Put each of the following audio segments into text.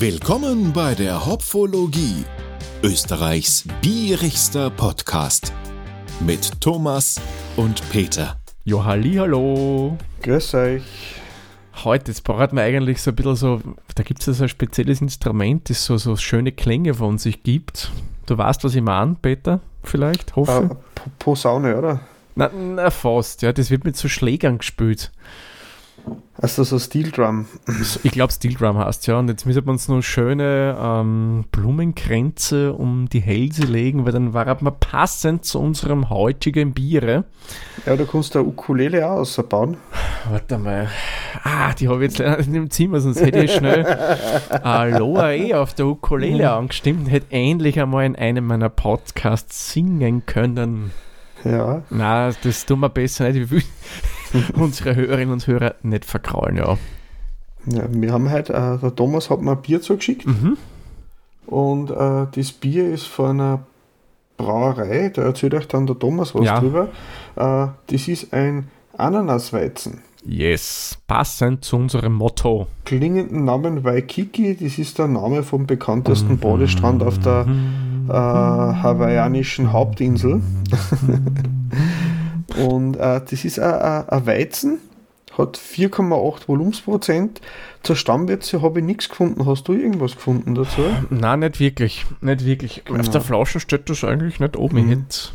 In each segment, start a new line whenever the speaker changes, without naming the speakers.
Willkommen bei der Hopfologie, Österreichs bierigster Podcast mit Thomas und Peter.
Jo, hallo.
Grüß euch.
Heute, jetzt braucht man eigentlich so ein bisschen so, da gibt es ja so ein spezielles Instrument, das so, so schöne Klänge von sich gibt. Du weißt, was ich meine, Peter, vielleicht, hoffe.
Äh, Posaune, oder?
Na, na, fast, ja, das wird mit so Schlägern gespielt.
Also so Steel Drum.
Ich glaube, Steel Drum heißt ja. Und jetzt müssen wir uns noch schöne ähm, Blumenkränze um die Hälse legen, weil dann war man passend zu unserem heutigen Biere.
Ja, du kannst da Ukulele auch ausbauen.
Warte mal. Ah, die habe ich jetzt leider nicht im Zimmer, sonst hätte ich schnell Aloha eh auf der Ukulele angestimmt und hätte endlich einmal in einem meiner Podcasts singen können.
Ja.
Na, das tun wir besser nicht. Ich will unsere Hörerinnen und Hörer nicht verkraulen, ja.
ja wir haben heute, äh, der Thomas hat mir ein Bier zugeschickt
Mhm.
und äh, das Bier ist von einer Brauerei, da erzählt euch dann der Thomas was
Ja.
drüber. Äh, das ist ein Ananasweizen.
Yes, passend zu unserem Motto.
Klingenden Namen Waikiki, das ist der Name vom bekanntesten Badestrand auf der äh, hawaiianischen Hauptinsel. Und äh, das ist ein- Weizen, hat 4,8 Volumensprozent. Zur Stammwürze habe ich nichts gefunden. Hast du irgendwas gefunden dazu?
Nein, nicht wirklich. Nicht wirklich. Auf
Genau.
der Flasche steht das eigentlich nicht oben.
Mhm.
hätte-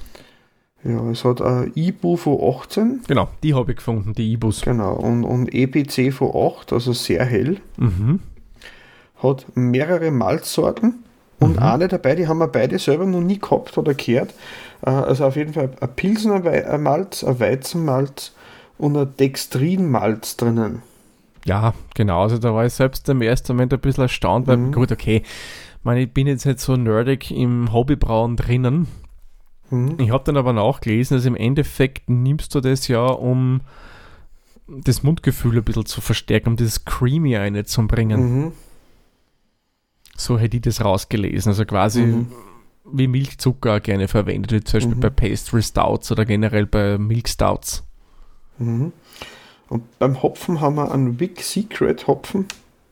Ja, es hat ein IBU von 18,
Genau, die habe ich gefunden, die Ibus.
genau, und, und EPC von 8, also sehr hell.
Mhm.
Hat mehrere Malzsorten und eine dabei, die haben wir beide selber noch nie gehabt oder gehört. Äh, Also auf jeden Fall ein ein Malz, ein Weizenmalz und ein Dextrinmalz drinnen.
Ja, genau. Also da war ich selbst im ersten Moment ein bisschen erstaunt, weil,
Mhm.
gut, okay, ich meine, ich bin jetzt nicht so nerdig im Hobbybrauen drinnen.
Mhm.
Ich habe dann aber nachgelesen, dass im Endeffekt nimmst du das ja, um das Mundgefühl ein bisschen zu verstärken, um dieses Creamy reinzubringen.
Mhm.
So hätte ich das rausgelesen. Also quasi
Mhm.
Wie Milchzucker gerne verwendet wird, zum Beispiel
Mhm.
bei Pastry Stouts oder generell bei Milk Stouts.
Mhm. Und beim Hopfen haben wir einen Wick Secret Hopfen.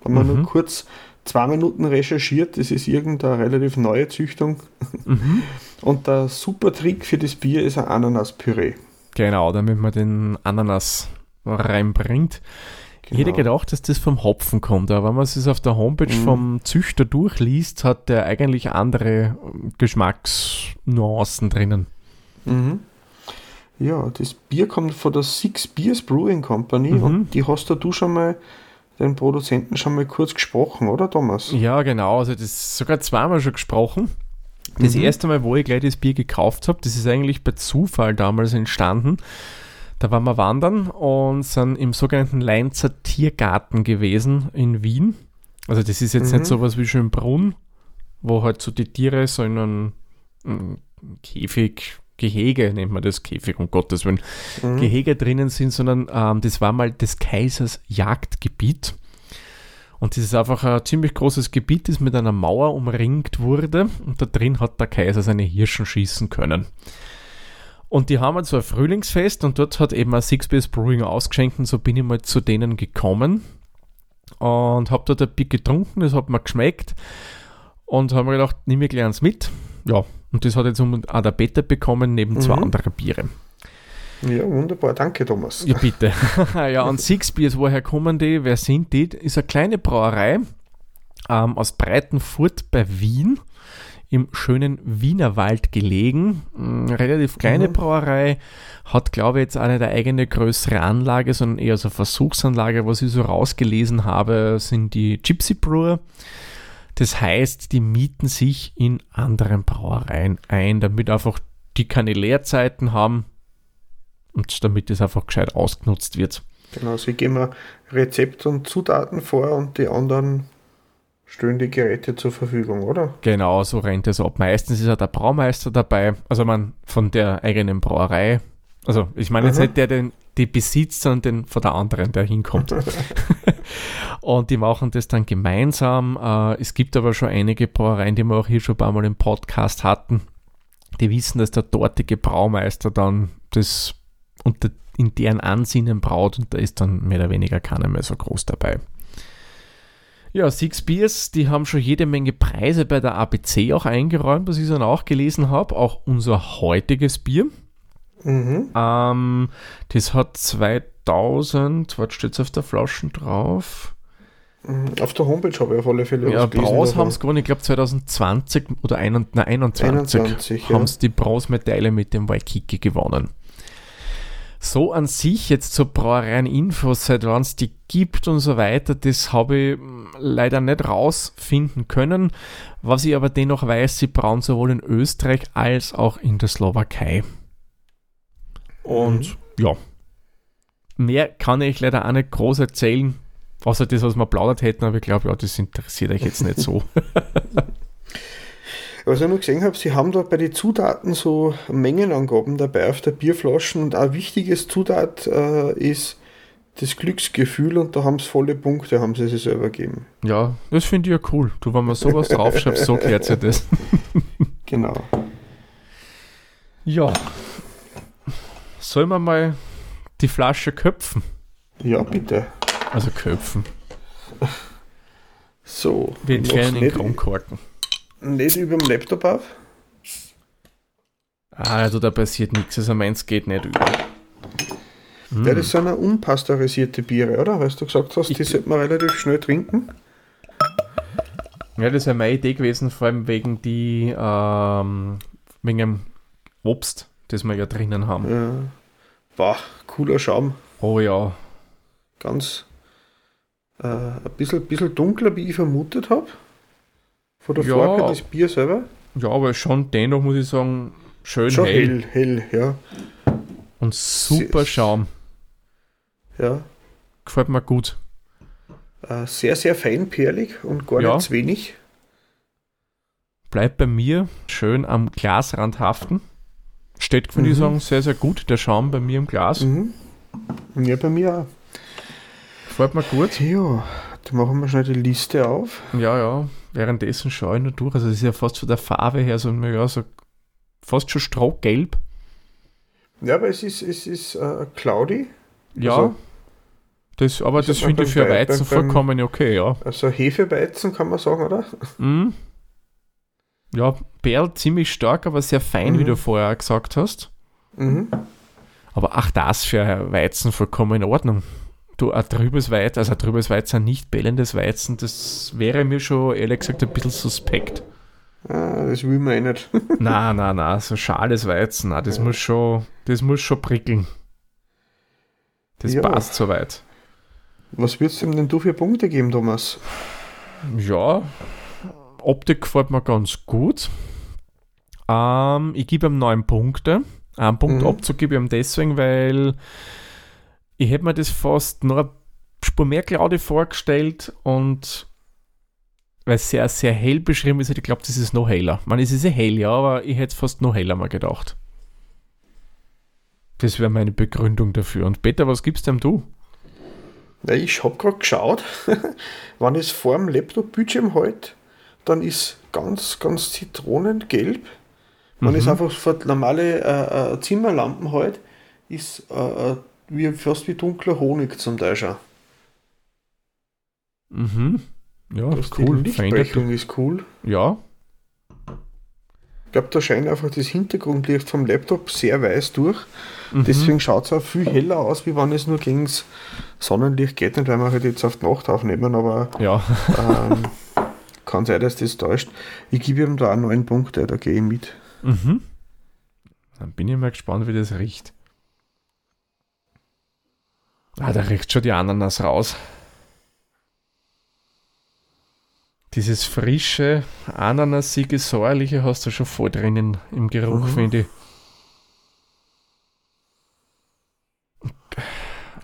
Haben wir
Mhm.
nur kurz zwei Minuten recherchiert. Das ist irgendeine relativ neue Züchtung.
Mhm.
Und der super Trick für das Bier ist ein Ananaspüree.
Genau, damit man den Ananas reinbringt. Ich hätte
Genau.
gedacht, dass das vom Hopfen kommt, aber wenn man es auf der Homepage
Mhm.
vom Züchter durchliest, hat der eigentlich andere ähm, Geschmacksnuancen drinnen.
Mhm. Ja, das Bier kommt von der Six Beers Brewing Company
Mhm.
und die hast du schon mal, den Produzenten schon mal kurz gesprochen, oder Thomas?
Ja, genau, also das ist sogar zweimal schon gesprochen. Das
Mhm.
erste Mal, wo ich gleich das Bier gekauft habe, das ist eigentlich bei Zufall damals entstanden. Da waren wir wandern und sind im sogenannten Leinzer Tiergarten gewesen in Wien. Also das ist jetzt
Mhm.
nicht sowas wie Schönbrunn, wo halt so die Tiere so in einem mm, Käfig, Gehege nennt man das, Käfig, um Gottes Willen,
Mhm.
Gehege drinnen sind, sondern ähm, das war mal des Kaisers Jagdgebiet. Und das ist einfach ein ziemlich großes Gebiet, das mit einer Mauer umringt wurde. Und da drin hat der Kaiser seine Hirschen schießen können. Und die haben so ein Frühlingsfest und dort hat eben ein Six Beers Brewing ausgeschenkt und so bin ich mal zu denen gekommen und habe dort ein Bier getrunken, das hat mir geschmeckt und habe mir gedacht, nimm ich gleich eins mit. Ja, und das hat jetzt um auch der Peter bekommen, neben zwei
Mhm.
andere Biere.
Ja, wunderbar, danke Thomas.
Ja, bitte. ja, und Six Beers, woher kommen die? Wer sind die? Ist eine kleine Brauerei ähm, aus Breitenfurt bei Wien, im schönen Wienerwald gelegen. Mm, relativ kleine
Mhm.
Brauerei, hat, glaube ich, jetzt auch nicht eine eigene größere Anlage, sondern eher so eine Versuchsanlage. Was ich so rausgelesen habe, sind die Gypsy Brewer. Das heißt, die mieten sich in anderen Brauereien ein, damit einfach die keine Leerzeiten haben und damit das einfach gescheit ausgenutzt wird.
Genau, sie geben Rezept und Zutaten vor und die anderen stellen die Geräte zur Verfügung, oder?
Genau, so rennt es ab. Meistens ist ja der Braumeister dabei, also man von der eigenen Brauerei. Also ich meine jetzt
Aha.
nicht der, den die besitzt, sondern den von der anderen, der hinkommt. und die machen das dann gemeinsam. Äh, es gibt aber schon einige Brauereien, die wir auch hier schon ein paar Mal im Podcast hatten, die wissen, dass der dortige Braumeister dann das unter, in deren Ansinnen braut und da ist dann mehr oder weniger keiner mehr so groß dabei. Ja, Six Beers, die haben schon jede Menge Preise bei der ABC auch eingeräumt, was ich dann auch gelesen habe. Auch unser heutiges Bier.
Mhm.
Ähm, das hat 2000, was steht auf der Flasche drauf?
Mhm. Auf der Homepage habe ich auf alle Fälle
Ja, Braus
davon.
haben es gewonnen, ich glaube 2020 oder ein, nein, 21,
21, ja.
haben sie die Bronzemedaille mit dem Waikiki gewonnen. So an sich jetzt zur Brauereien-Infos, seit wann es die gibt und so weiter, das habe ich mm, leider nicht rausfinden können. Was ich aber dennoch weiß, sie brauen sowohl in Österreich als auch in der Slowakei. Und ja, mehr kann ich leider auch nicht groß erzählen, außer das, was wir plaudert hätten, aber ich glaube, ja, das interessiert euch jetzt nicht so.
Was ich noch gesehen habe, sie haben da bei den Zutaten so Mengenangaben dabei auf der Bierflaschen und ein wichtiges Zutat äh, ist das Glücksgefühl und da haben sie volle Punkte, haben sie sich selber gegeben.
Ja, das finde ich ja cool. Du, wenn man sowas draufschreibt, so klärt sich das.
Genau.
Ja. Sollen wir mal die Flasche köpfen?
Ja, bitte.
Also köpfen.
So.
Wir
mach's
entfernen den
nicht,
Kronkorken.
Nicht über dem Laptop auf.
Ah, also da passiert nichts. Also meins geht nicht über. Hm.
Ja, das sind ja unpasteurisierte Biere, oder? Weil du gesagt hast, die sollte man relativ schnell trinken.
Ja, das wäre meine Idee gewesen, vor allem wegen die, ähm, wegen dem Obst, das wir ja drinnen haben.
Ja. Boah, cooler Schaum.
Oh ja.
Ganz äh, ein bisschen, bisschen dunkler, wie ich vermutet habe. Von der
Ja.
Farbe das Bier selber.
Ja, aber schon dennoch muss ich sagen, schön
Schon
hell,
hell, hell, ja.
und super
Sehr-
Schaum.
ja.
Gefällt mir gut.
Äh, sehr, sehr feinperlig und gar
Ja.
nicht zu wenig.
Bleibt bei mir schön am Glasrand haften. Steht, würde ich
Mhm.
sagen, sehr, sehr gut, der Schaum bei mir im Glas.
Mhm. Ja, bei mir auch.
Gefällt mir gut.
Ja, dann machen wir schnell die Liste auf.
Ja, ja. Währenddessen schaue ich nur durch. Also, es ist ja fast von der Farbe her so, ja, so fast schon strohgelb.
Ja, aber es ist, es ist äh, cloudy,
Ja.
Also,
das, aber
das
finde ich für
Wei-
Weizen
beim- beim-
vollkommen okay, ja.
also Hefeweizen kann man sagen, oder?
Mhm. Ja, Perl ziemlich stark, aber sehr fein, wie
Mhm.
du vorher gesagt hast.
Mhm.
Aber auch das für Weizen vollkommen in Ordnung. Du, ein trübes Weizen, also ein trübes Weizen, ein nicht bellendes Weizen, das wäre mir schon ehrlich gesagt ein bisschen suspekt.
Ah, das will man eh nicht.
na, na, na, so schales Weizen, na, das muss schon, das muss schon prickeln. Das
Ja.
passt soweit.
Was würdest du ihm denn du für Punkte geben, Thomas?
Ja, Optik gefällt mir ganz gut. Ähm, ich gebe ihm neun Punkte. Einen Punkt
Mhm.
Abzug gebe ich ihm deswegen, weil ich hätte mir das fast noch eine Spur mehr Claude vorgestellt und weil es sehr, sehr hell beschrieben ist, hätte ich glaube, das ist noch heller. Man, es ist ja hell, ja, aber ich hätte es fast noch heller mal gedacht. Das wäre meine Begründung dafür. Und Peter, was gibst denn du?
Ja, ich habe gerade geschaut, wenn ich es vor dem Laptop-Bildschirm halt, dann ist ganz, ganz zitronengelb. Wenn ich es
Mhm.
einfach vor normale äh, äh, Zimmerlampen halt, ist äh, äh, wie, fast wie dunkler Honig zum Teil schon.
Mhm. Ja,
Das
cool.
Die Lichtbrechung ist cool.
ja,
Ich glaube, da scheint einfach das Hintergrundlicht vom Laptop sehr weiß durch.
Mhm.
Deswegen schaut es auch viel heller aus, wie wenn es nur gegen das Sonnenlicht geht. Nicht, weil wir halt jetzt auf die Nacht aufnehmen, aber
Ja,
ähm, kann sein, dass das täuscht. Ich gebe ihm da auch neun Punkte, da gehe ich mit.
mhm. Dann bin ich mal gespannt, wie das riecht. Ah, da riecht schon die Ananas raus. Dieses frische, ananasige, säuerliche hast du schon voll drinnen im Geruch,
Mhm.
finde ich.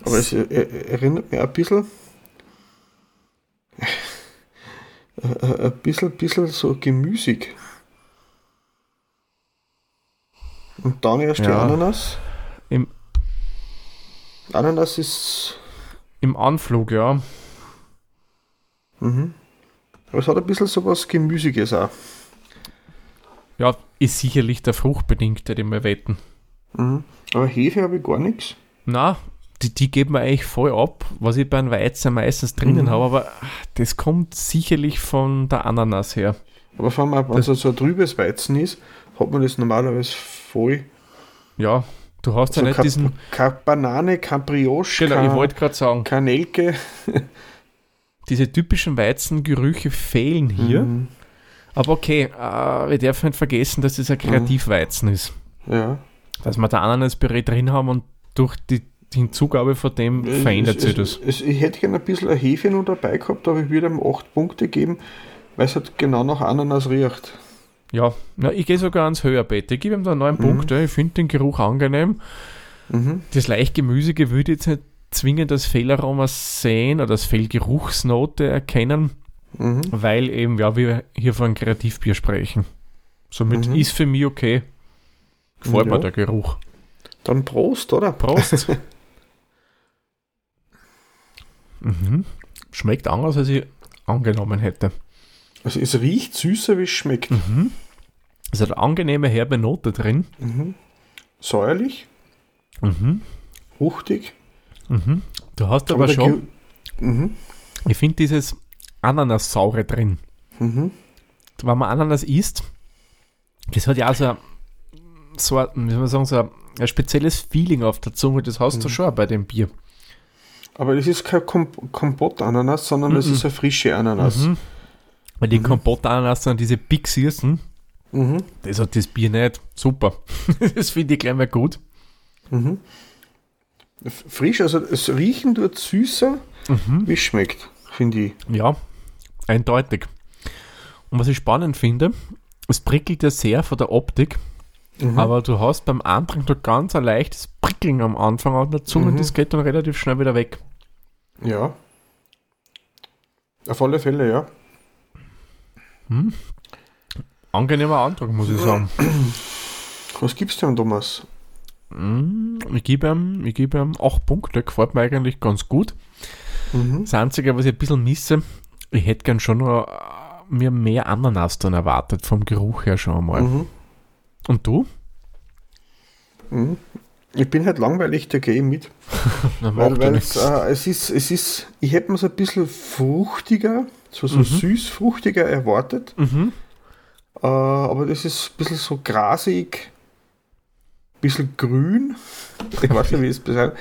Aber es er, er, erinnert mich ein bisschen. äh, ein bisschen, bisschen so gemüsig. Und dann erst die
Ja.
Ananas.
Im-
Ananas ist.
Im Anflug, ja.
Mhm. Aber es hat ein bisschen so was Gemüsiges auch.
Ja, ist sicherlich der fruchtbedingte, den wir wetten.
Mhm. Aber Hefe habe ich gar nichts.
Na, die, die geben wir eigentlich voll ab, was ich bei einem Weizen meistens drinnen
Mhm.
habe, aber das kommt sicherlich von der Ananas her.
Aber vor allem, wenn es so ein trübes Weizen ist, hat man das normalerweise voll.
Ja, du hast ja
So
nicht diesen.
kein Banane, kein Brioche,
Genau, ich wollte gerade sagen,
kein Nelke.
diese typischen Weizengerüche fehlen hier.
Mhm.
Aber okay, äh, wir dürfen nicht vergessen, dass das ein Kreativweizen ist.
Ja.
Dass wir da Ananaspüree drin haben und durch die, die Hinzugabe von dem verändert
es,
sich das.
es, ich hätte gerne ein bisschen eine Hefe noch dabei gehabt, aber ich würde ihm 8 Punkte geben, weil es halt genau nach Ananas riecht.
Ja, na, ich gehe sogar ans Höherbett. Ich gebe ihm da neun
Mhm.
Punkte. Ich finde den Geruch angenehm.
Mhm.
Das leicht Gemüsige würde jetzt nicht zwingend das Fehlaroma sehen oder das Fehlgeruchsnote erkennen,
Mhm.
weil eben, ja, wir hier von Kreativbier sprechen. Somit
Mhm.
ist für mich okay. Gefällt
Ja.
mir der Geruch.
Dann Prost, oder?
Prost. mhm. Schmeckt anders, als ich angenommen hätte.
Also es riecht süßer, wie es schmeckt.
Mhm. Es hat eine angenehme herbe Note drin.
Mhm. Säuerlich,
Mhm.
fruchtig.
Mhm. Du hast aber
der
schon,
Mhm.
ich finde dieses Ananassaure drin.
Mhm.
Wenn man Ananas isst, das hat ja auch so ein, so ein, wie soll man sagen, so ein, ein spezielles Feeling auf der Zunge. Das hast du
Mhm.
schon auch bei dem Bier.
Aber das ist kein Kom Kompott-Ananas, sondern das
Mhm.
ist eine frische Ananas.
Mhm. Weil die
Mhm.
Kompott-Ananas sind diese Big Searsen.
Mhm.
Das hat das Bier nicht. Super. das finde ich gleich mal gut.
Mhm. Frisch, also es riechen dort süßer,
Mhm.
wie es schmeckt, finde ich.
Ja, eindeutig. Und was ich spannend finde, es prickelt ja sehr von der Optik,
Mhm.
aber du hast beim Antrag noch ganz ein leichtes Prickeln am Anfang an der Zunge und
Mhm.
das geht dann relativ schnell wieder weg.
Ja. Auf alle Fälle, ja.
Angenehmer Antrag, muss ich sagen.
Was gibst du denn, Thomas?
Mm, Ich gebe ihm, ich gebe ihm 8 Punkte, gefällt mir eigentlich ganz gut.
Mhm.
Das Einzige, was ich ein bisschen misse, ich hätte gern schon noch äh, mir mehr Ananas dann erwartet, vom Geruch her schon einmal.
Mhm.
Und du?
Mhm. Ich bin halt langweilig, da gehe ich mit. Weil, weil äh, es ist, es ist, ich hätte mir so ein bisschen fruchtiger, so, so
Mhm.
süß fruchtiger erwartet.
Mhm.
Äh, aber das ist ein bisschen so grasig, ein bisschen grün. Ich weiß nicht, wie es beschreibt.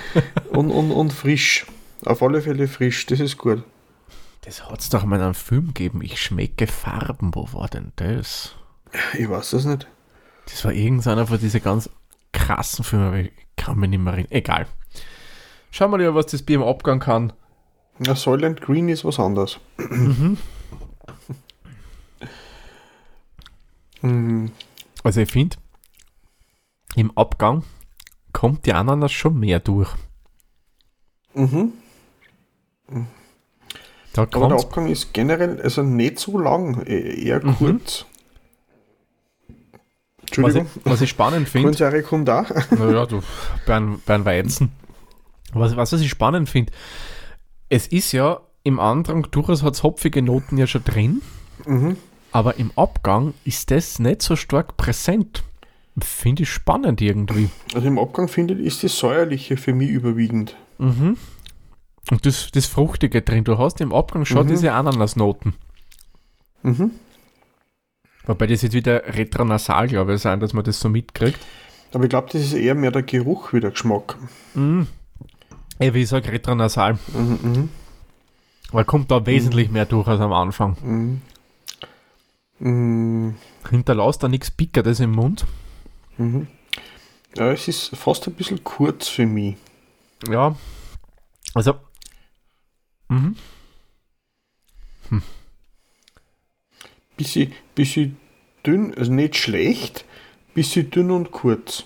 Und, und, und frisch. Auf alle Fälle frisch, das ist gut.
Das hat es doch mal in einem Film gegeben. Ich schmecke Farben. Wo war denn das?
Ich weiß das nicht.
Das war irgendeiner von diesen ganz krassen Filmen, aber ich kann mich nicht mehr erinnern. Egal. Schauen wir lieber, was das Bier im Abgang kann.
Na, Soylent Green ist was anderes.
Mhm.
Mhm.
Also ich finde, im Abgang kommt die Ananas schon mehr durch.
Mhm.
Da
Aber der Abgang ist generell also nicht so lang, e- eher
Mhm.
kurz.
was ich,
Entschuldigung,
was ich spannend finde.
Kohlensäure kommt auch.
Naja, du, bei einem, bei einem Weizen. Was, was, was ich spannend finde, es ist ja im Andrang durchaus hat es hopfige Noten ja schon drin,
Mhm.
aber im Abgang ist das nicht so stark präsent. Finde ich spannend irgendwie.
Also im Abgang findet ist das säuerliche für mich überwiegend.
Mhm. Und das, das Fruchtige drin. Du hast im Abgang schon
Mhm.
diese Ananasnoten.
Mhm.
Wobei das jetzt wieder retronasal, glaube ich, sein, dass man das so mitkriegt.
Aber ich glaube, das ist eher mehr der Geruch wie der Geschmack.
Mhm. Ey, wie ich sage, retronasal.
Mhm. Mhm.
Weil kommt da wesentlich mehr durch als am Anfang.
Mhm. Mhm.
Hinterlässt da nichts Pickertes im Mund.
Mhm. Ja, es ist fast ein bisschen kurz für mich.
Ja. Also. Mhm.
Bisschen, bisschen dünn, also nicht schlecht, bisschen dünn und kurz.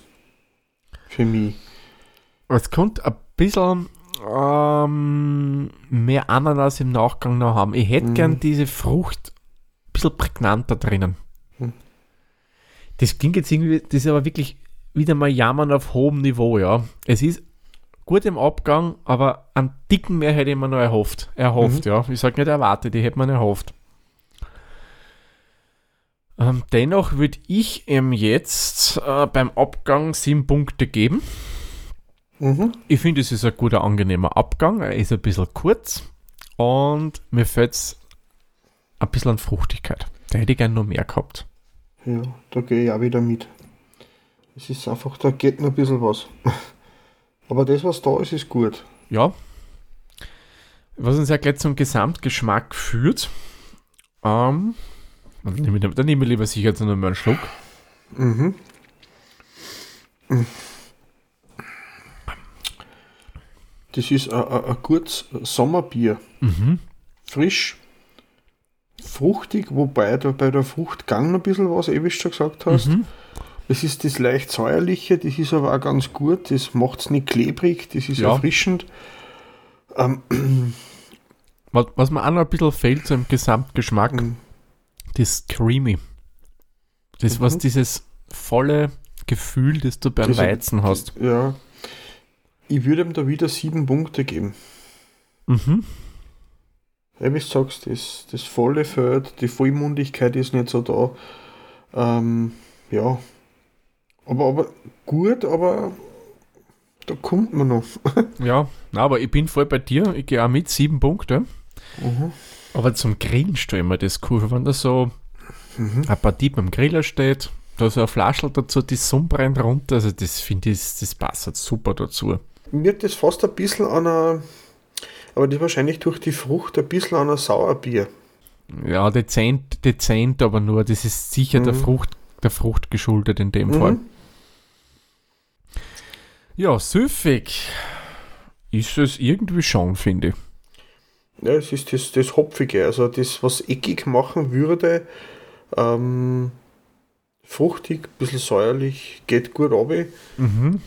Für mich.
Es könnte ein bisschen ähm, mehr Ananas im Nachgang noch haben. Ich hätte
Mhm.
gern diese Frucht ein bisschen prägnanter drinnen.
Mhm.
Das klingt jetzt irgendwie, das ist aber wirklich wieder mal Jammern auf hohem Niveau, ja. Es ist gut im Abgang, aber einen dicken mehr hätte ich mir noch erhofft. Erhofft,
Mhm.
ja. Ich sage nicht erwartet, ich hätte mir erhofft. Ähm, dennoch würde ich ihm jetzt äh, beim Abgang sieben Punkte geben.
Mhm.
Ich finde, es ist ein guter, angenehmer Abgang. Er ist ein bisschen kurz und mir fällt es ein bisschen an Fruchtigkeit. Da hätte ich gerne noch mehr gehabt.
Ja, da gehe ich auch wieder mit. Es ist einfach, da geht noch ein bisschen was. Aber das, was da ist, ist gut.
Ja. Was uns ja gleich zum Gesamtgeschmack führt. Ähm, dann nehme ich, dann nehme ich lieber sicher jetzt noch mal einen Schluck.
Mhm. Das ist ein, gutes Sommerbier.
Mhm.
Frisch, fruchtig, wobei da bei der Fruchtgang noch ein bisschen was, eh wie du schon gesagt hast.
Mhm.
Das ist das leicht säuerliche, das ist aber auch ganz gut. Das macht es nicht klebrig, das ist
Ja.
erfrischend. Ähm,
Was, was mir auch noch ein bisschen fehlt zum Gesamtgeschmack,
Mhm.
das Creamy. Das, was
Mhm.
dieses volle Gefühl, das du beim
Diese-
Weizen hast.
ja. Ich würde ihm da wieder sieben Punkte geben.
Mhm.
Ja, wie du sagst, das, das volle Feld, die Vollmundigkeit ist nicht so da. Ähm, ja. Aber, aber gut, aber da kommt man noch.
Ja, aber ich bin voll bei dir. Ich gehe auch mit sieben Punkte.
Mhm.
Aber zum Grillen stelle ich mir das cool, wenn da so
Mhm.
ein Partie beim Griller steht, da so ein Flaschel dazu, die Sonne brennt runter. Also das finde ich, das passt halt super dazu.
Mir das fast ein bisschen an einer, aber das wahrscheinlich durch die Frucht ein bisschen an ein Sauerbier.
Ja, dezent, dezent, aber nur, das ist sicher der
Mhm.
Frucht, der Frucht geschuldet in dem
Mhm.
Fall. Ja, süffig ist es irgendwie schon, finde ich.
Ja, es ist das, das Hopfige, also das, was eckig machen würde. Ähm, fruchtig, ein bisschen säuerlich, geht gut runter.
Mhm.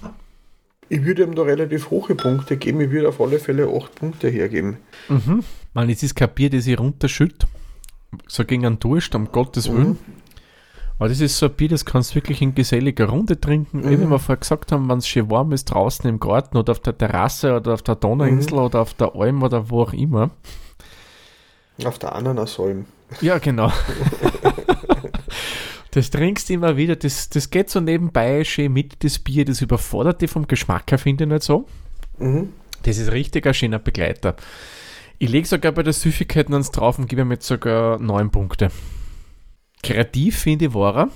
Ich würde ihm da relativ hohe Punkte geben. Ich würde auf alle Fälle 8 Punkte hergeben.
Mhm. Man, es ist kein Bier, das ich runterschütt. So gegen einen Durst, um Gottes Willen.
Mhm.
Aber das ist so ein Bier, das kannst du wirklich in geselliger Runde trinken. Wie
Mhm.
wir vorher gesagt haben, wenn es schön warm ist, draußen im Garten oder auf der Terrasse oder auf der Donauinsel
Mhm.
oder auf der Alm oder wo auch immer.
Auf der Ananasalm.
Ja, genau. das trinkst du immer wieder. Das, das geht so nebenbei schön mit, das Bier. Das überfordert dich vom Geschmack her, finde ich nicht so.
Mhm.
Das ist richtig ein schöner Begleiter. Ich lege sogar bei der Süffigkeit ans drauf und gebe ihm jetzt sogar 9 Punkte. Kreativ finde ich war er.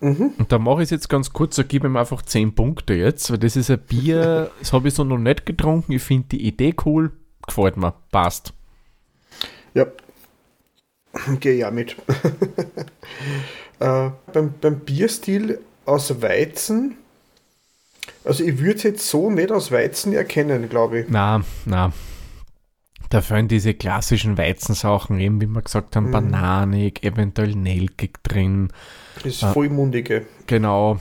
Mhm.
Und da mache ich es jetzt ganz kurz, da gebe ich ihm einfach 10 Punkte jetzt, weil das ist ein Bier, das habe ich so noch nicht getrunken. Ich finde die Idee cool, gefällt mir, passt.
Ja. Gehe ja mit. äh, beim, beim Bierstil aus Weizen, also ich würde es jetzt so nicht aus Weizen erkennen, glaube ich.
Na, na. Da fallen diese klassischen Weizensachen, eben wie wir gesagt haben,
Mhm.
bananig, eventuell nelkig drin.
Das
Ah.
vollmundige.
Genau.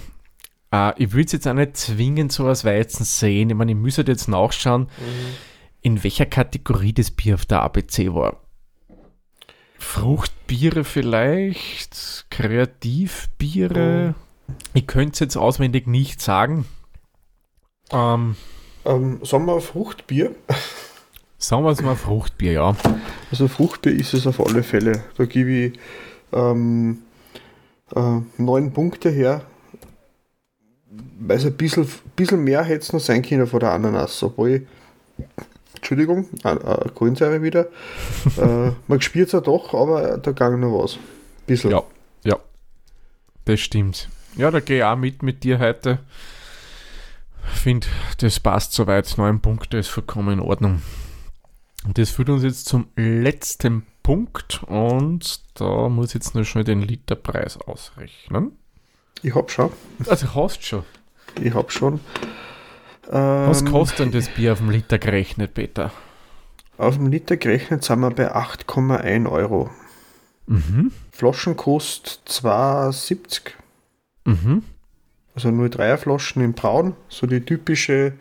Äh, ich würde es jetzt auch nicht zwingend so als Weizen sehen. Ich meine, ich müsste jetzt nachschauen, in welcher Kategorie das Bier auf der ABC war. Fruchtbiere vielleicht, Kreativbiere. Ich könnte es jetzt auswendig nicht sagen. Ähm,
Ähm, sagen wir Fruchtbier.
sagen wir es mal Fruchtbier, ja.
Also Fruchtbier ist es auf alle Fälle. Da gebe ich ähm, äh, neun Punkte her. Weil es ein bisschen, bisschen mehr hätte es noch sein können von der Ananas. Obwohl, ich- Entschuldigung, äh, Kohlensäure wieder. äh, man spürt es ja doch, aber da ging noch was. Bisschen.
Ja, ja. Das stimmt. Ja, da gehe ich auch mit mit dir heute. Finde, das passt soweit. Neun Punkte ist vollkommen in Ordnung. Und das führt uns jetzt zum letzten Punkt und da muss ich jetzt nur schnell den Literpreis ausrechnen.
Ich hab schon.
Also hast schon.
Ich hab schon.
Was
Ähm,
kostet denn das Bier auf dem Liter gerechnet, Peter?
Auf dem Liter gerechnet sind wir bei 8,1 Euro.
Mhm.
Flaschen kostet 2,70.
Mhm.
Also 0,3er Flaschen in Braun, so die typische,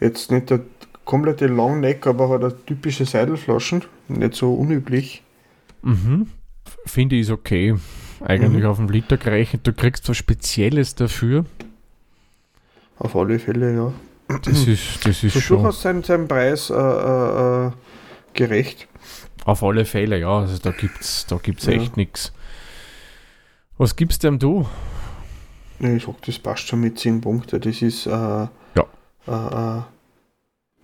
jetzt nicht der komplette Longneck, aber halt eine typische Seidelflaschen, nicht so unüblich.
Mhm. Finde ich okay. Eigentlich
Mhm.
auf dem Liter gerechnet. Du kriegst was Spezielles dafür.
Auf alle Fälle, ja.
Das ist, das ist
So
schon.
durchaus seinen, seinen Preis äh, äh, äh, gerecht.
Auf alle Fälle, ja. Also da gibt's, da gibt's
Ja.
echt nichts. Was gibst denn du?
Ja, Ich sag, das passt schon mit 10 Punkten. Das ist, äh, äh, äh,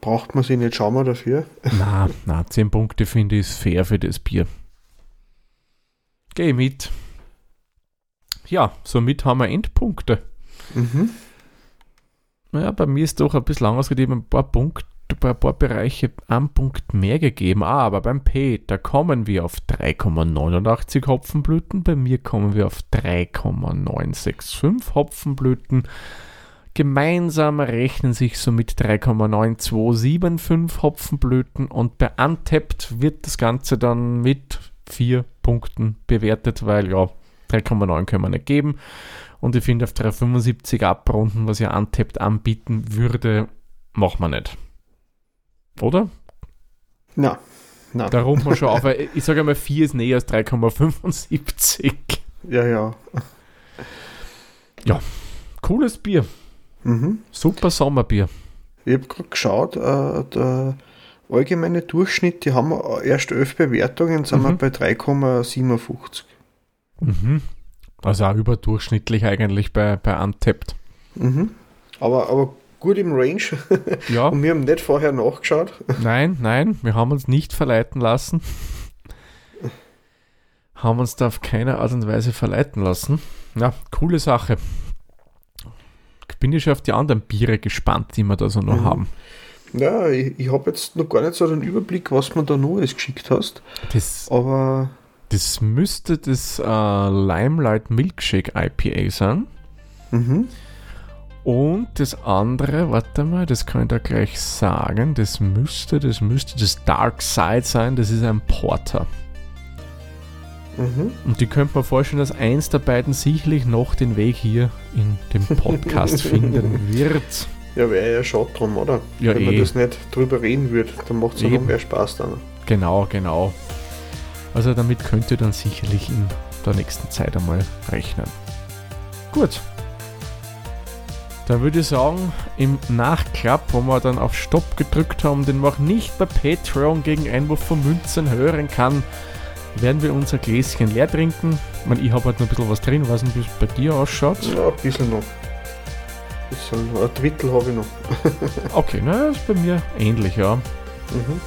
braucht man sich nicht, schauen wir dafür.
Na, na, 10 Punkte finde ich fair für das Bier. Geh mit. Ja, somit haben wir Endpunkte.
Mhm.
Ja, bei mir ist doch ein bisschen ausgegeben, ein paar Punkte, ein paar Bereiche einen Punkt mehr gegeben. Ah, aber beim P, da kommen wir auf 3,89 Hopfenblüten. Bei mir kommen wir auf 3,965 Hopfenblüten. Gemeinsam rechnen sich somit 3,9275 Hopfenblüten und bei Untapped wird das Ganze dann mit 4 Punkten bewertet, weil ja, 3,9 können wir nicht geben. Und ich finde, auf 3,75 abrunden, was ja Untapped anbieten würde, machen wir nicht. Oder?
Na, na.
Da runden wir schon auf. Ich sage einmal, 4 ist näher als 3,75.
Ja, ja.
Cooles Bier.
Mhm.
Super Sommerbier.
Ich habe gerade geschaut, äh, der allgemeine Durchschnitt, die haben erst 11 Bewertungen, sind wir
Mhm.
bei 3,57.
Mhm. Also auch überdurchschnittlich eigentlich bei, bei Untapped.
Mhm. Aber, aber gut im Range.
Ja,
Und wir haben nicht vorher nachgeschaut.
nein, nein, wir haben uns nicht verleiten lassen. Haben uns da auf keine Art und Weise verleiten lassen. Ja, coole Sache. Bin ich schon auf die anderen Biere gespannt, die wir da so noch
Mhm.
haben.
Ja, ich, ich habe jetzt noch gar nicht so den Überblick, was man da Neues geschickt hast.
Das,
Aber
das müsste das äh, Limelight Milkshake IPA sein.
mhm.
Und das andere, warte mal, das kann ich da gleich sagen. Das müsste, das müsste das Dark Side sein. Das ist ein Porter.
Mhm.
Und die könnte man vorstellen, dass eins der beiden sicherlich noch den Weg hier in dem Podcast finden wird.
ja, wäre ja schade drum, oder?
Ja,
Wenn man
eh.
das nicht drüber reden würde, dann macht es ja noch mehr Spaß dann.
Genau, genau. Also damit könnt ihr dann sicherlich in der nächsten Zeit einmal rechnen. Gut. Dann würde ich sagen, im Nachklapp, wo wir dann auf Stopp gedrückt haben, den man auch nicht bei Patreon gegen Einwurf von Münzen hören kann, werden wir unser Gläschen leer trinken. Ich, meine, ich habe halt noch ein bisschen was drin, weiß nicht, wie es bei dir ausschaut.
Ja, ein bisschen noch. Bisschen, noch. ein Drittel habe ich noch.
Okay, na, ist bei mir ähnlich, ja.
Mhm.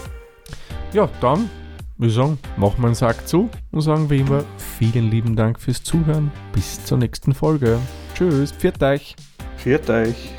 Ja, dann, wir sagen, machen wir einen Sack zu und sagen wie immer, vielen lieben Dank fürs Zuhören. Bis zur nächsten Folge. Tschüss, pfiat euch.
Viert euch.